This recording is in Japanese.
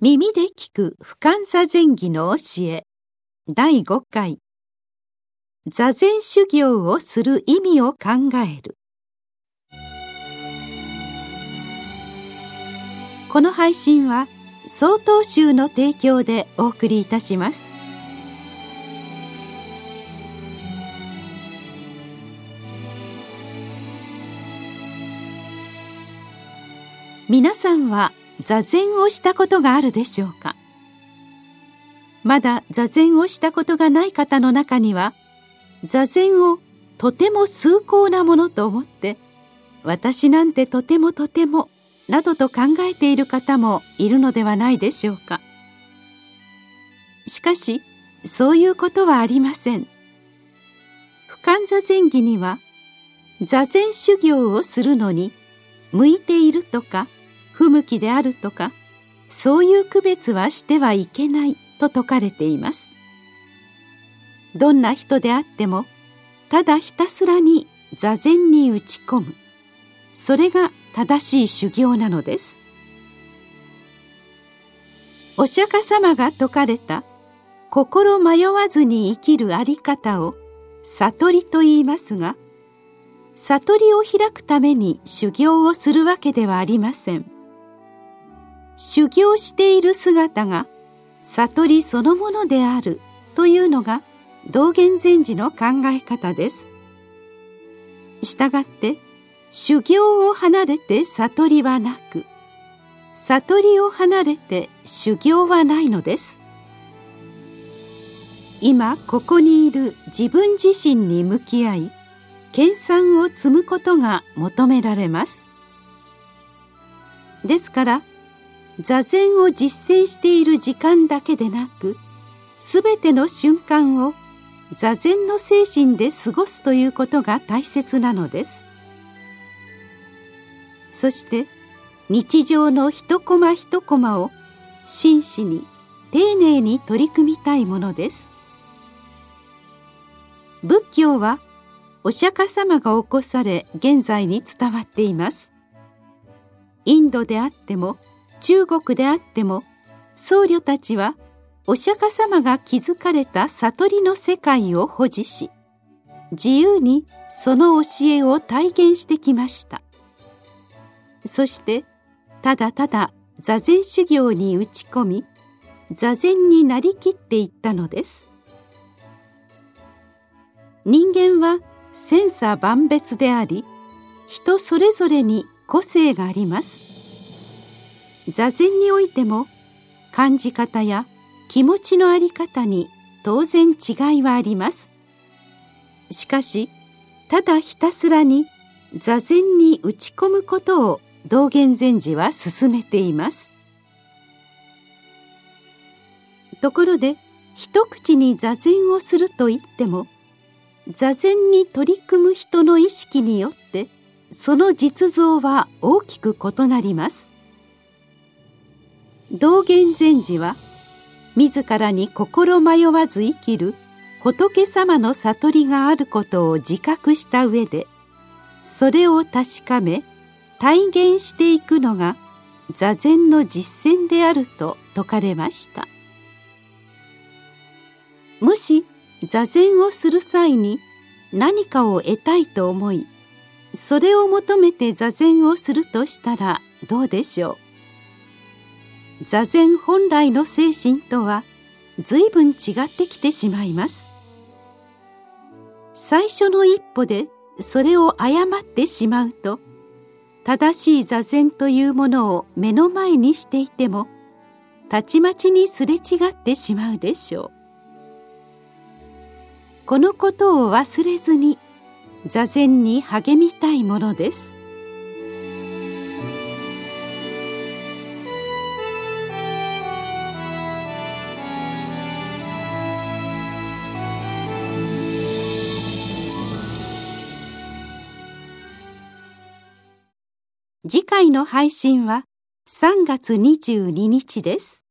耳で聞く不感座禅儀の教え。第5回。座禅修行をする意味を考える。この配信は曹洞宗の提供でお送りいたします。皆さんは座禅をしたことがあるでしょうか？まだ座禅をしたことがない方の中には座禅をとても崇高なものと思って私なんてとてもとてもなどと考えている方もいるのではないでしょうか。しかしそういうことはありません。不感座禅儀には座禅修行をするのに向いているとか不向きであるとかそういう区別はしてはいけないと説かれています。どんな人であってもただひたすらに座禅に打ち込む。それが正しい修行なのです。お釈迦様が説かれた心迷わずに生きるあり方を悟りと言いますが悟りを開くために修行をするわけではありません。修行している姿が悟りそのものであるというのが道元禅師の考え方です。したがって修行を離れて悟りはなく悟りを離れて修行はないのです。今ここにいる自分自身に向き合い研鑽を積むことが求められます。ですから座禅を実践している時間だけでなくすべての瞬間を座禅の精神で過ごすということが大切なのです。そして日常の一コマ一コマを真摯に丁寧に取り組みたいものです。仏教はお釈迦様が起こされ現在に伝わっています。インドであっても中国であっても僧侶たちはお釈迦様が築かれた悟りの世界を保持し自由にその教えを体現してきました。そしてただただ座禅修行に打ち込み座禅になりきっていったのです。人間は千差万別であり人それぞれに個性があります。座禅においても感じ方や気持ちのあり方に当然違いはあります。しかしただひたすらに座禅に打ち込むことを道元禅師は進めています。ところで一口に座禅をすると言っても座禅に取り組む人の意識によってその実像は大きく異なります。道元禅師は自らに心迷わず生きる仏様の悟りがあることを自覚した上でそれを確かめ体現していくのが座禅の実践であると説かれました。もし座禅をする際に何かを得たいと思いそれを求めて座禅をするとしたらどうでしょう？座禅本来の精神とは随分違ってきてしまいます。最初の一歩でそれを誤ってしまうと正しい座禅というものを目の前にしていてもたちまちにすれ違ってしまうでしょう。このことを忘れずに座禅に励みたいものです。次回の配信は3月22日です。